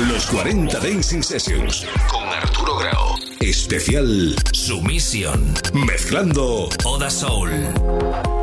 Los 40 Dancing Sessions con Arturo Grau. Especial Sumisión. Mezclando Oda Soul.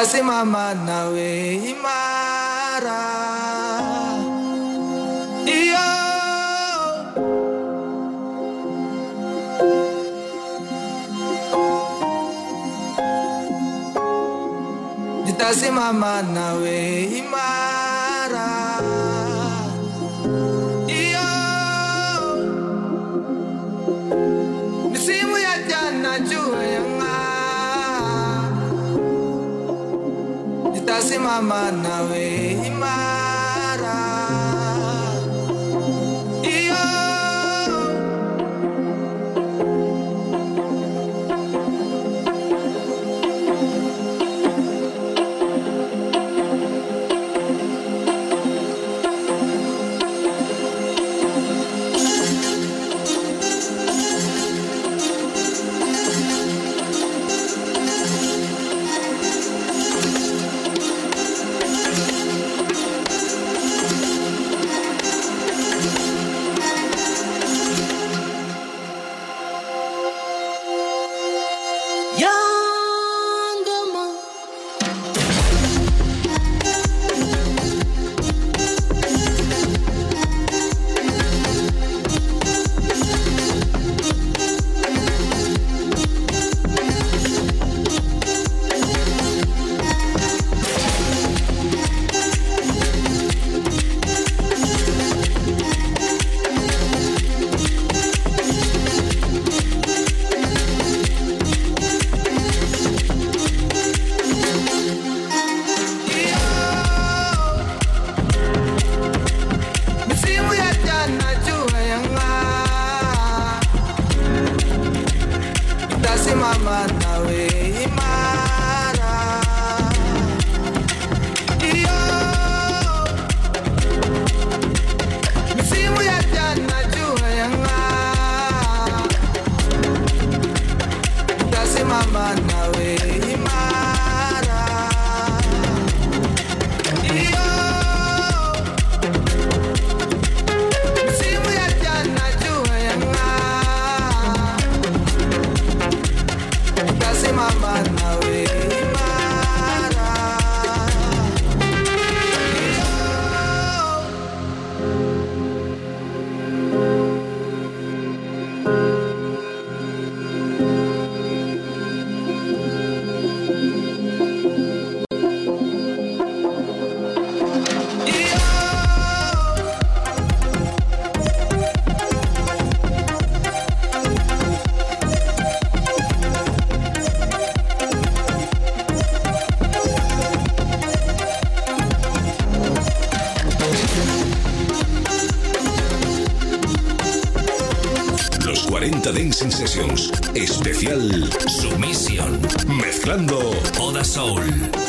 Nitasimama nawe imara. Iyo. Nitasimama nawe imara lost in my mind now. Especial Sumisión. Mezclando Oda Soul.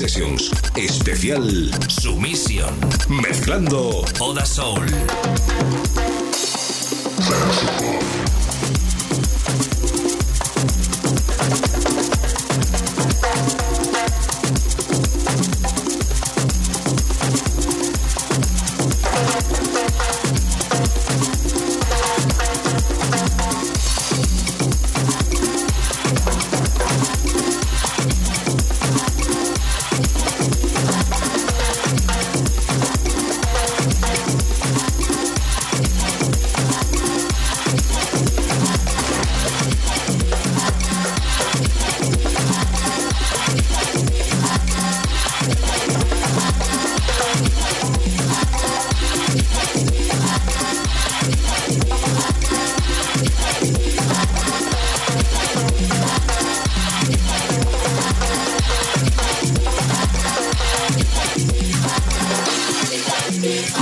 Sessions. Especial Sumisión. Mezclando Oda Soul. me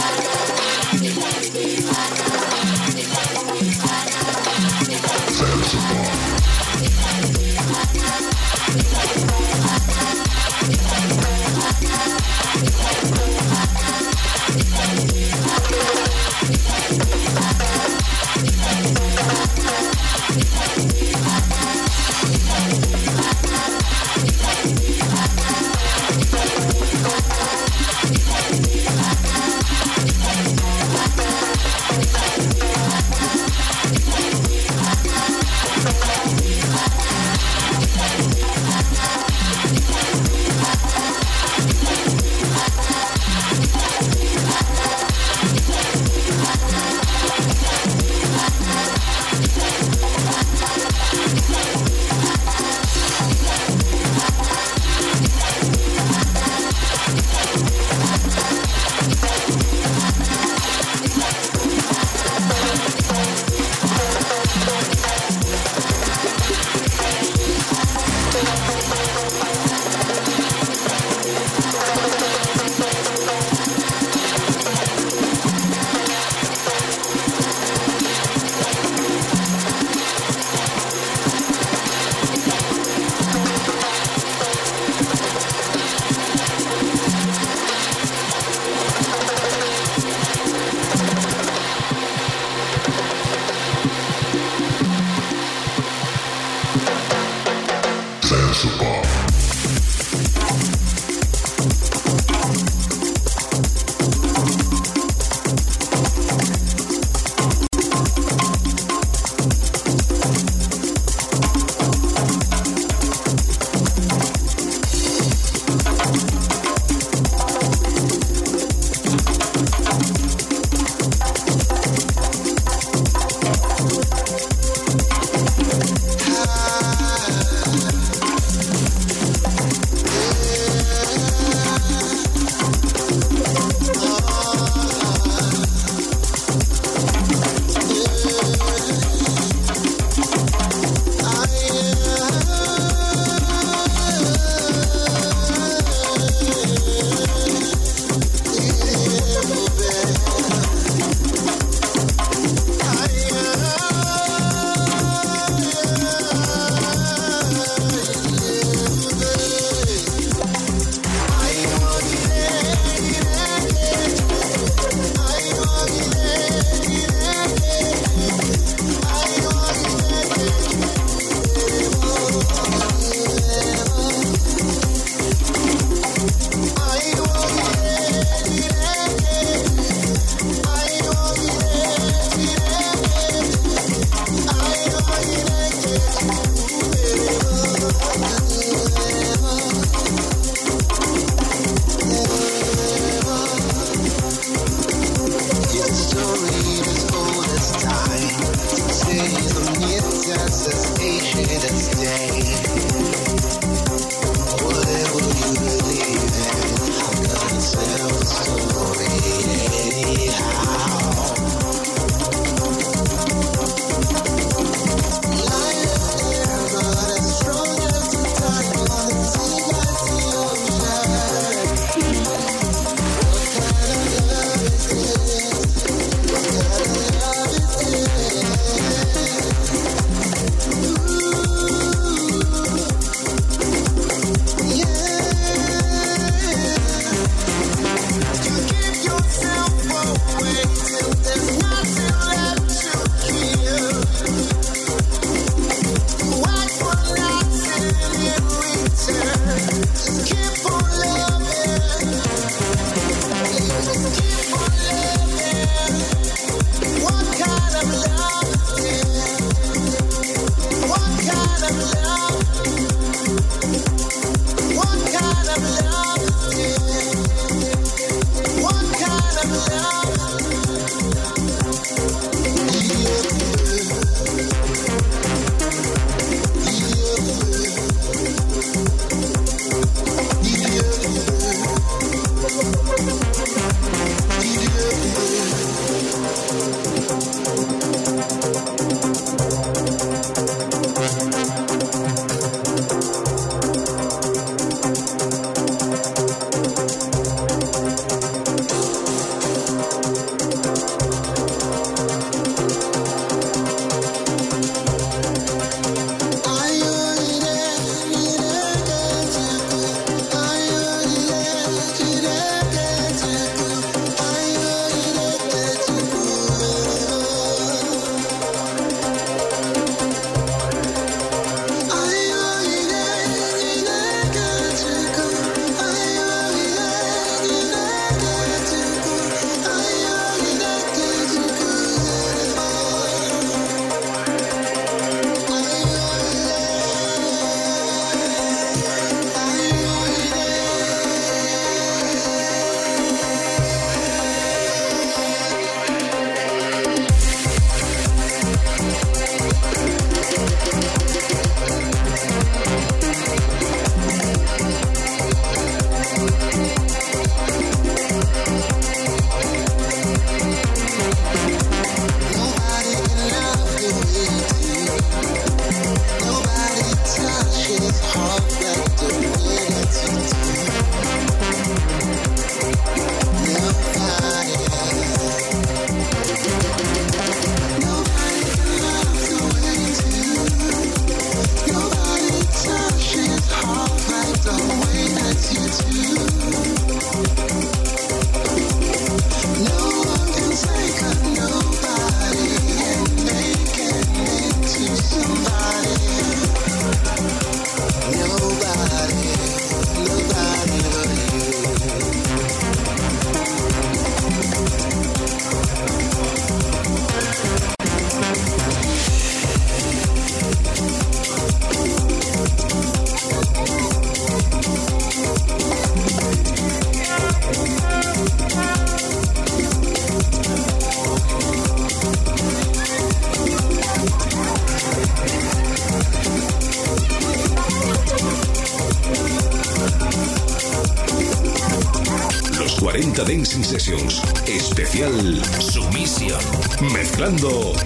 Mezclando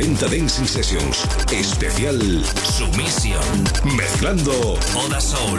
Dancing Sessions. Especial Sumisión. Mezclando Oda Soul.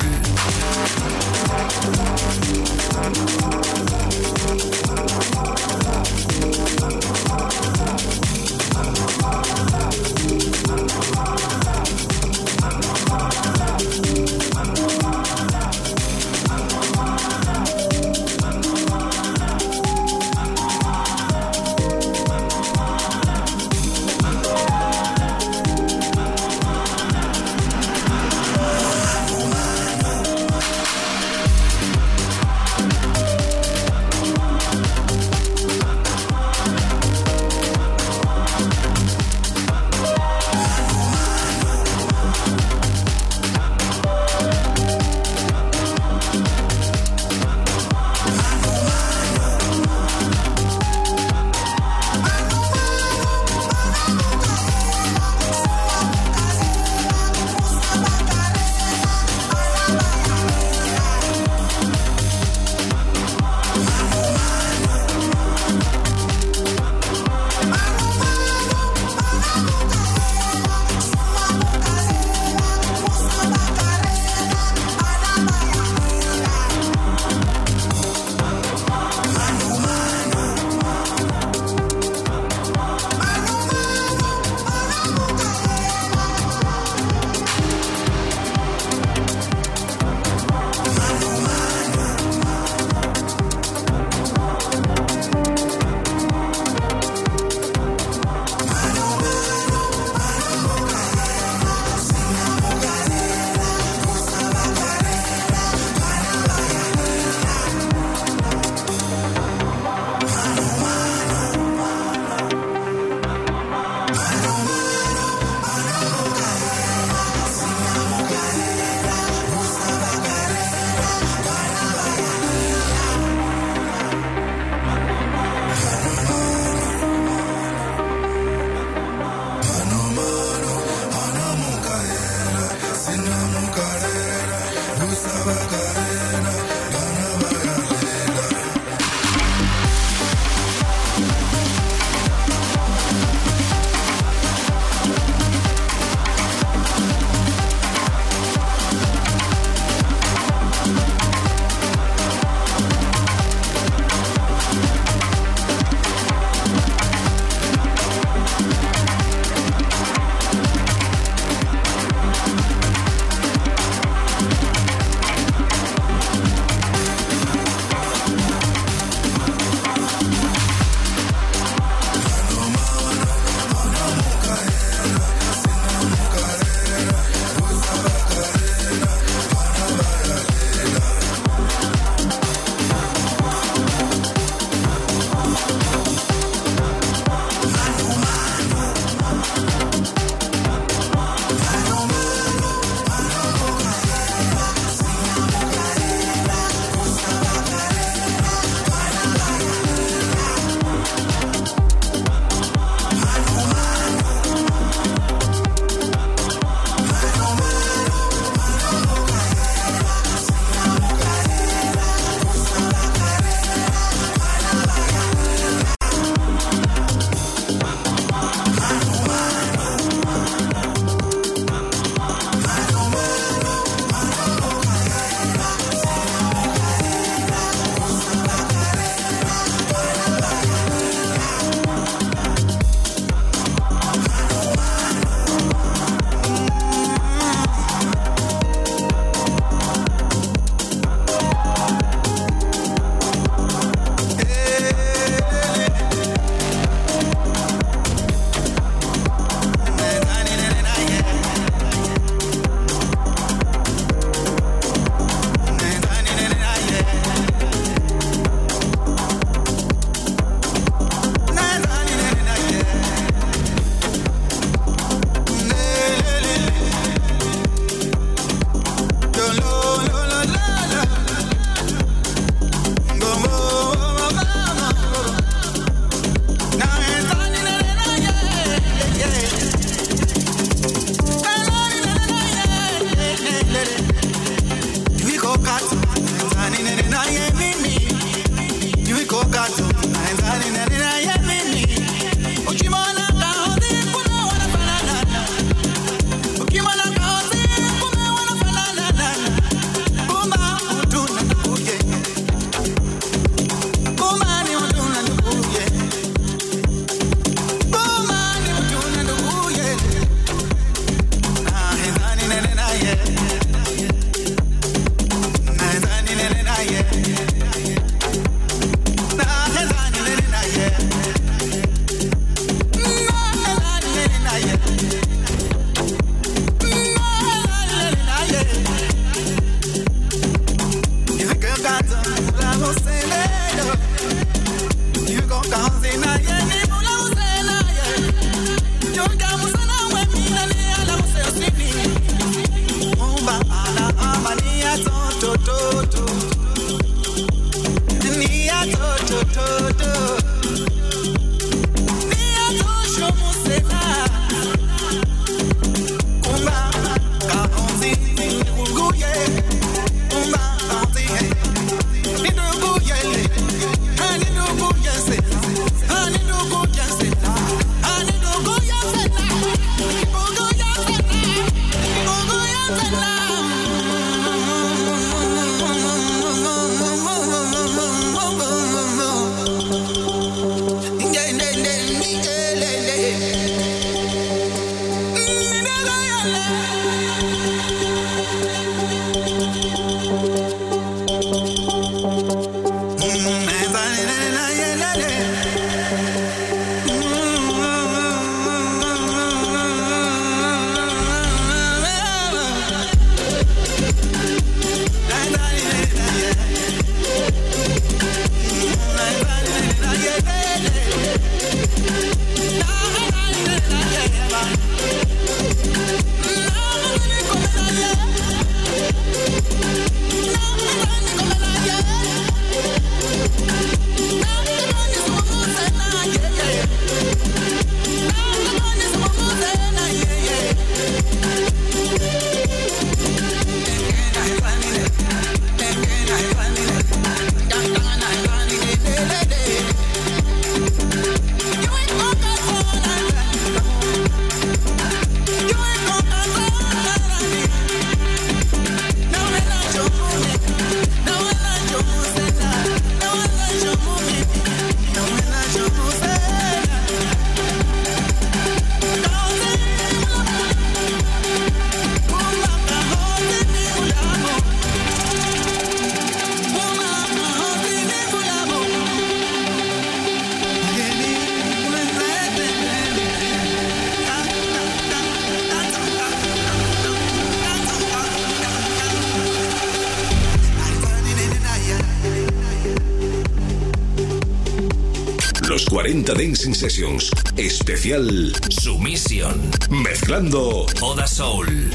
Dancing Sessions. Especial Sumisión. Mezclando Oda Soul.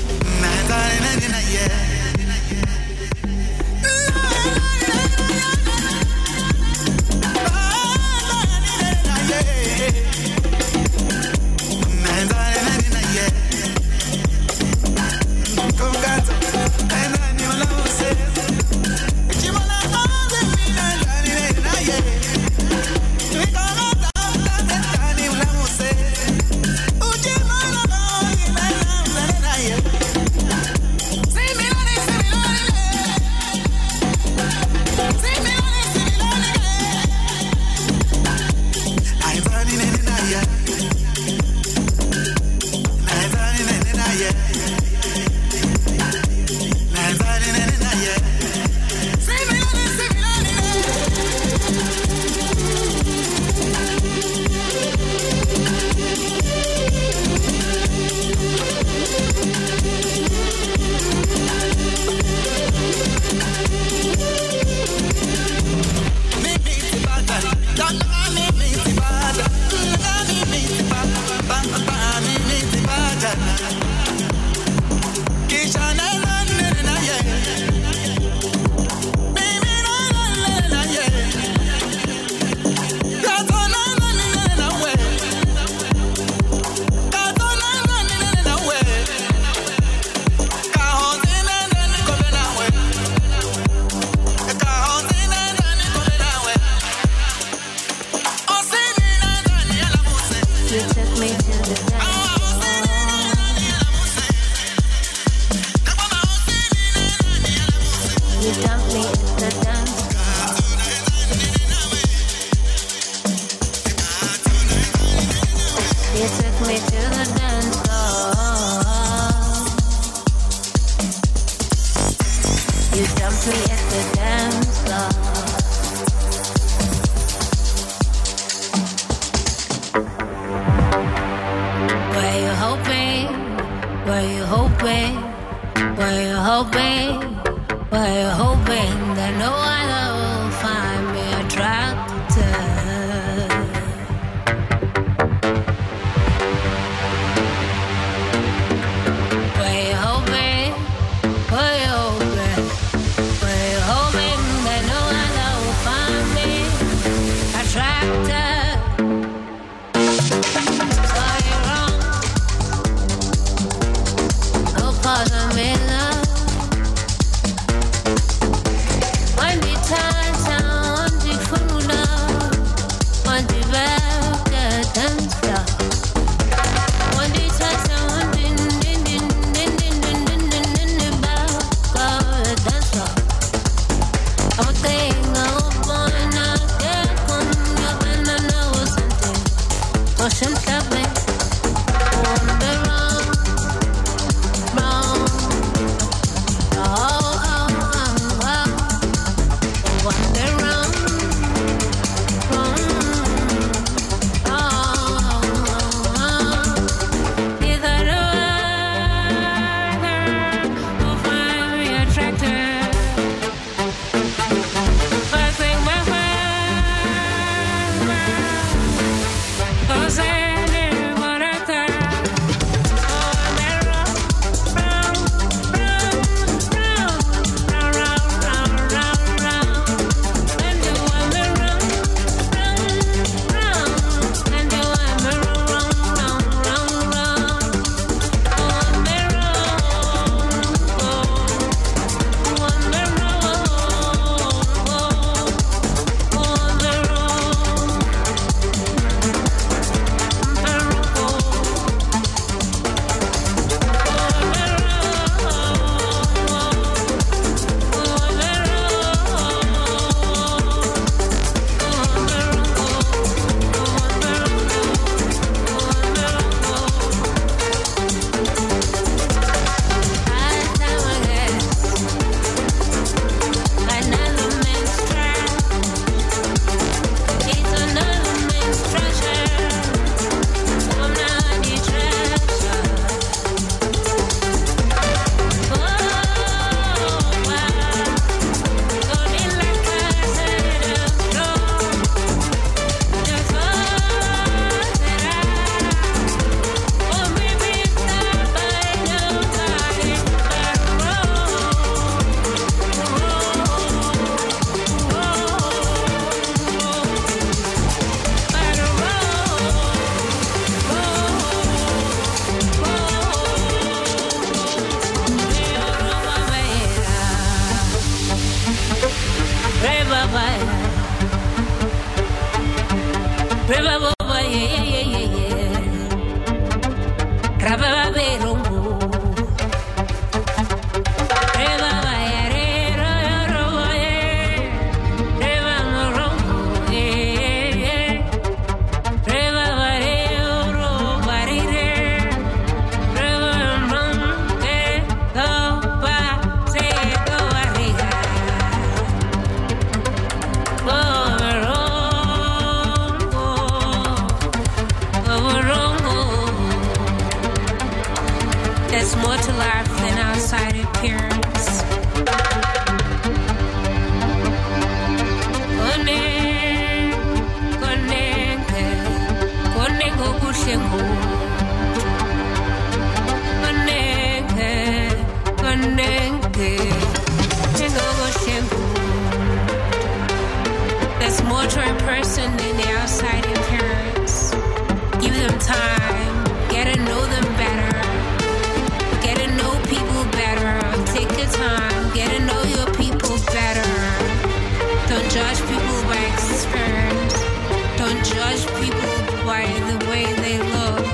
why the way they look.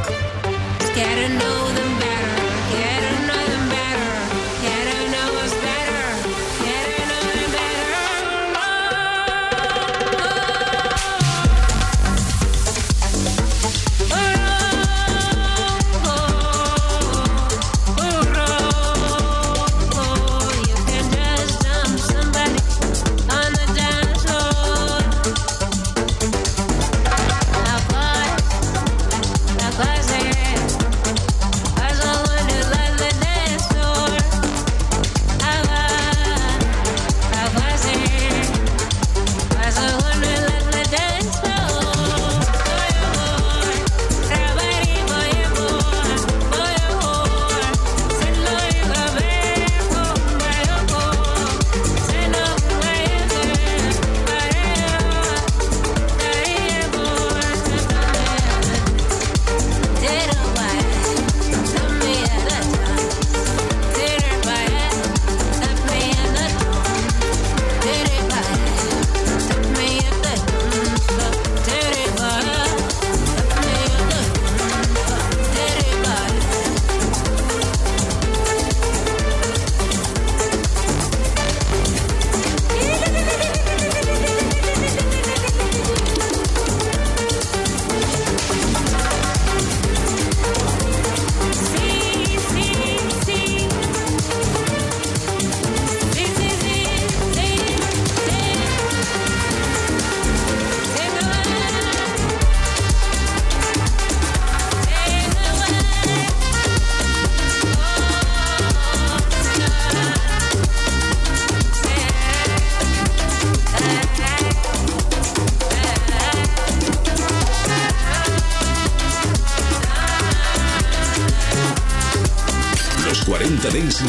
Scared to know them.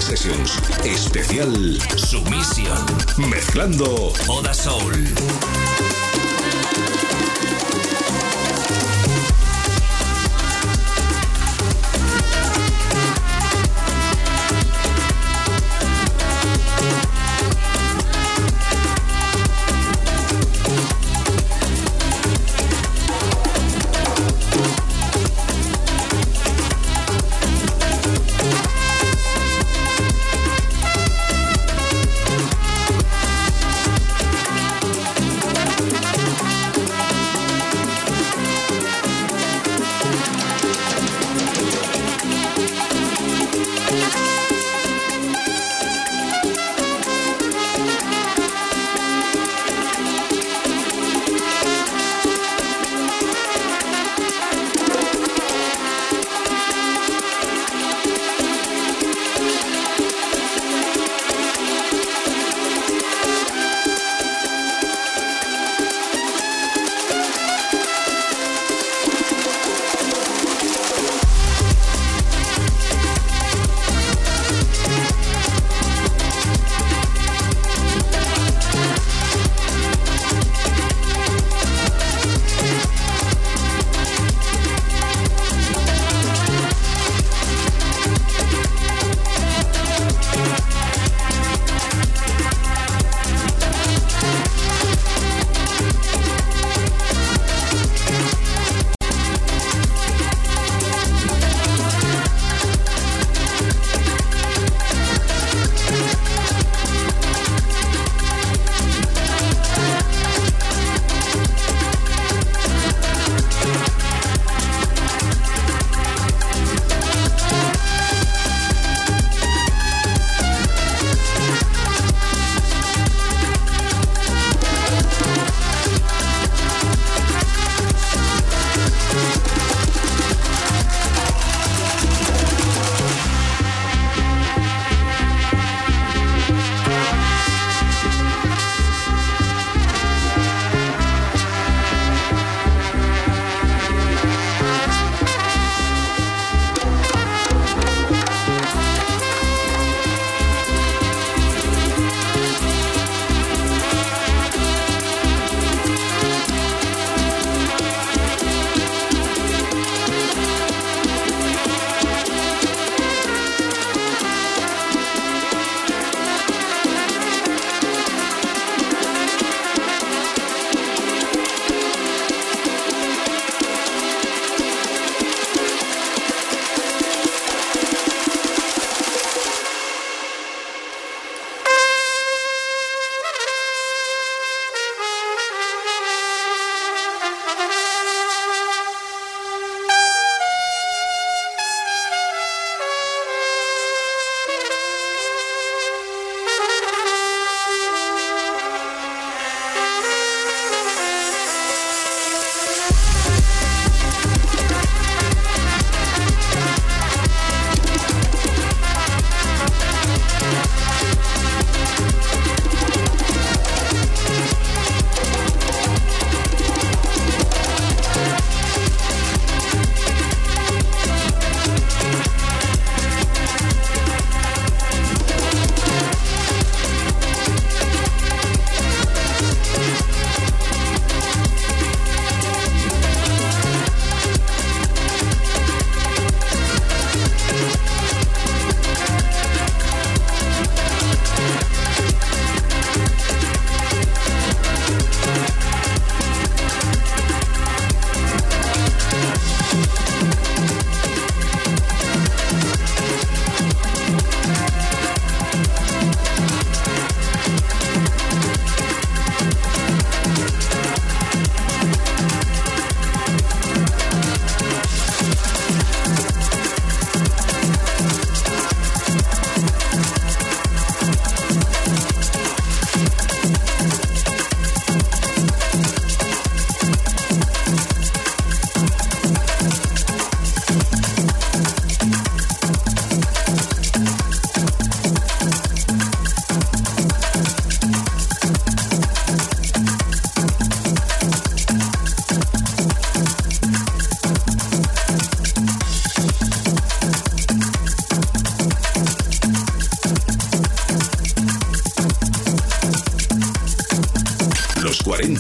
Sessions. Especial Sumisión. Mezclando Oda Soul.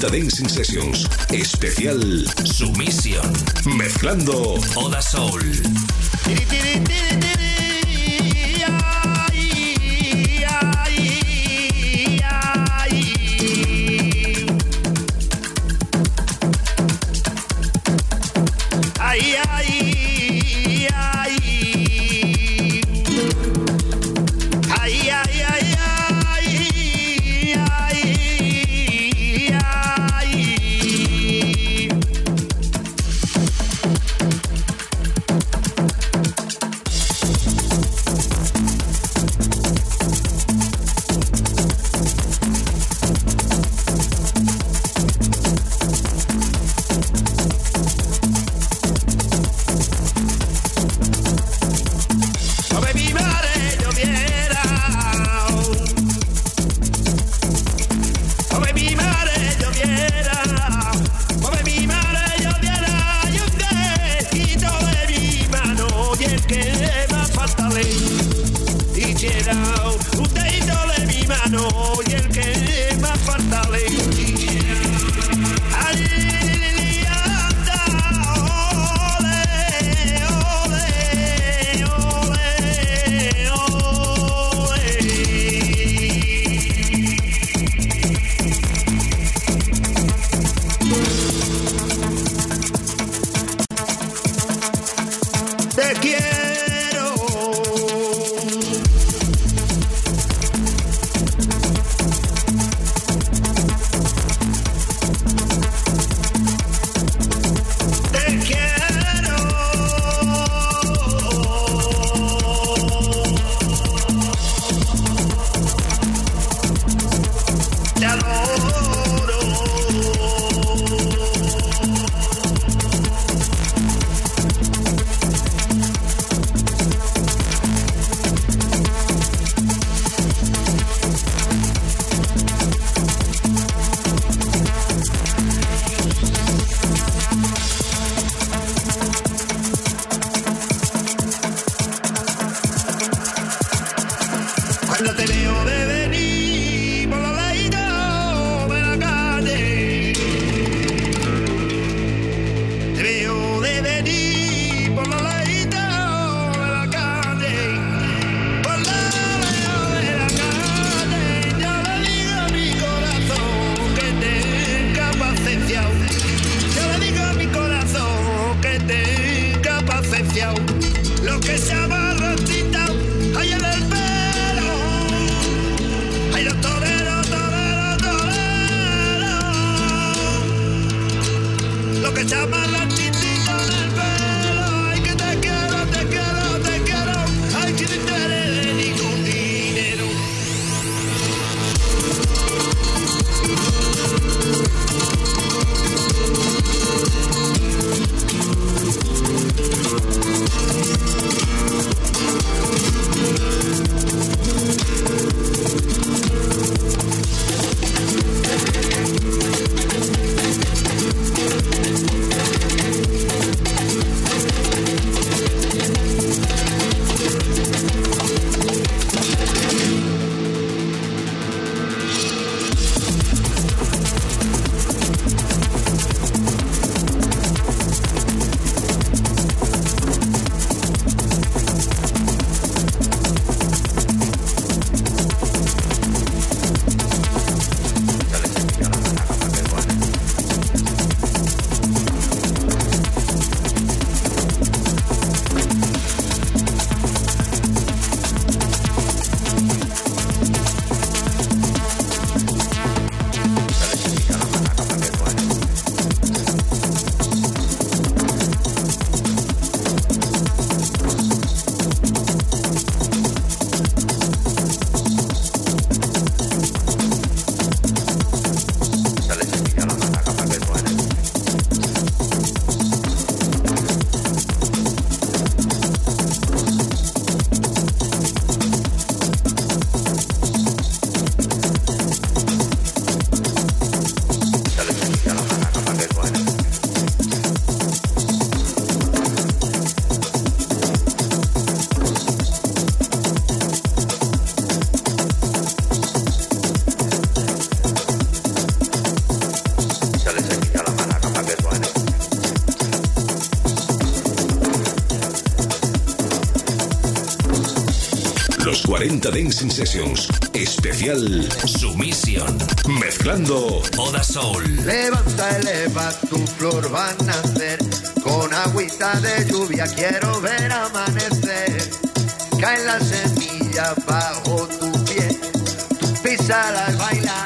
Delta Dancing Sessions. Especial Sumisión. Mezclando Oda Soul. 40 Dancing Sessions. Especial Sumisión. Mezclando Oda Levanta, eleva, tu flor va a nacer. Con agüita de lluvia quiero ver amanecer. Caen las semillas bajo tu pie. tu Tú písalas, baila.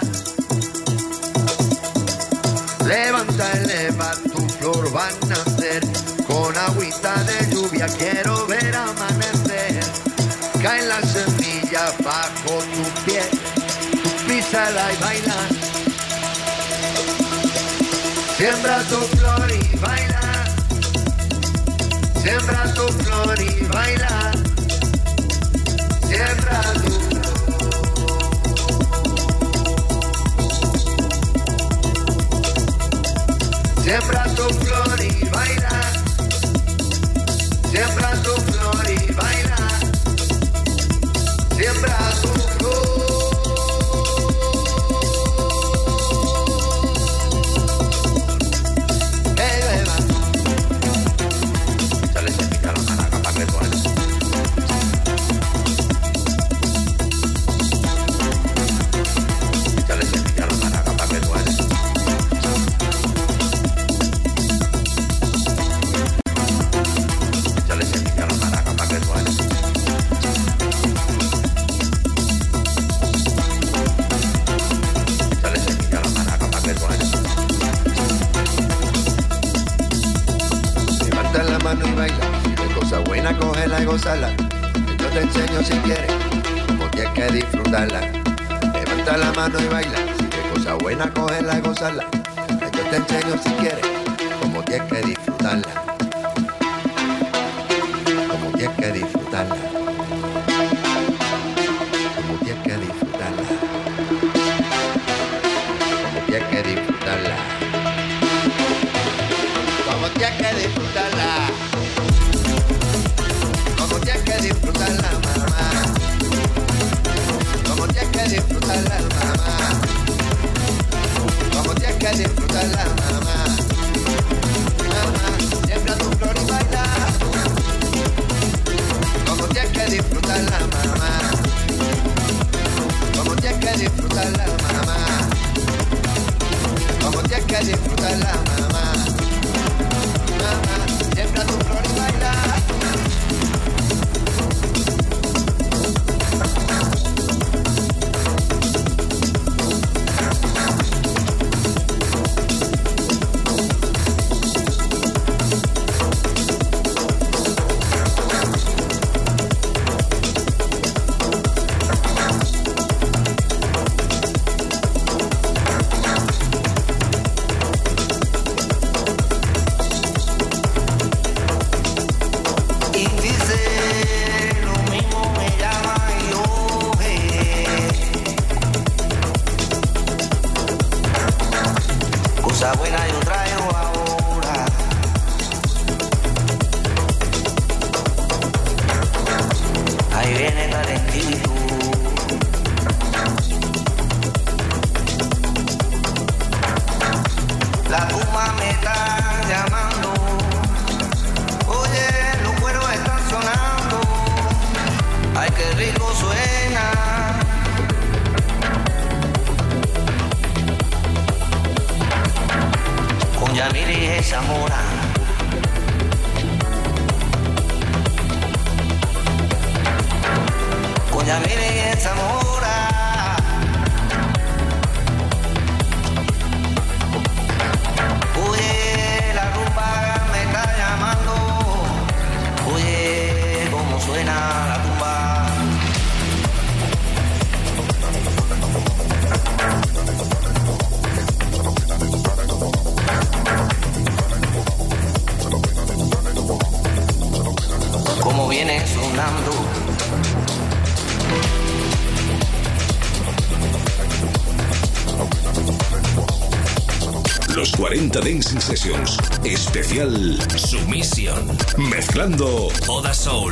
Levanta, eleva, tu flor va a nacer. Con agüita de lluvia quiero ver Siembra tu flor y baila. Siembra tu flor y baila. Los 40 Dancing Sessions. Especial Submission. Mezclando Oda Soul.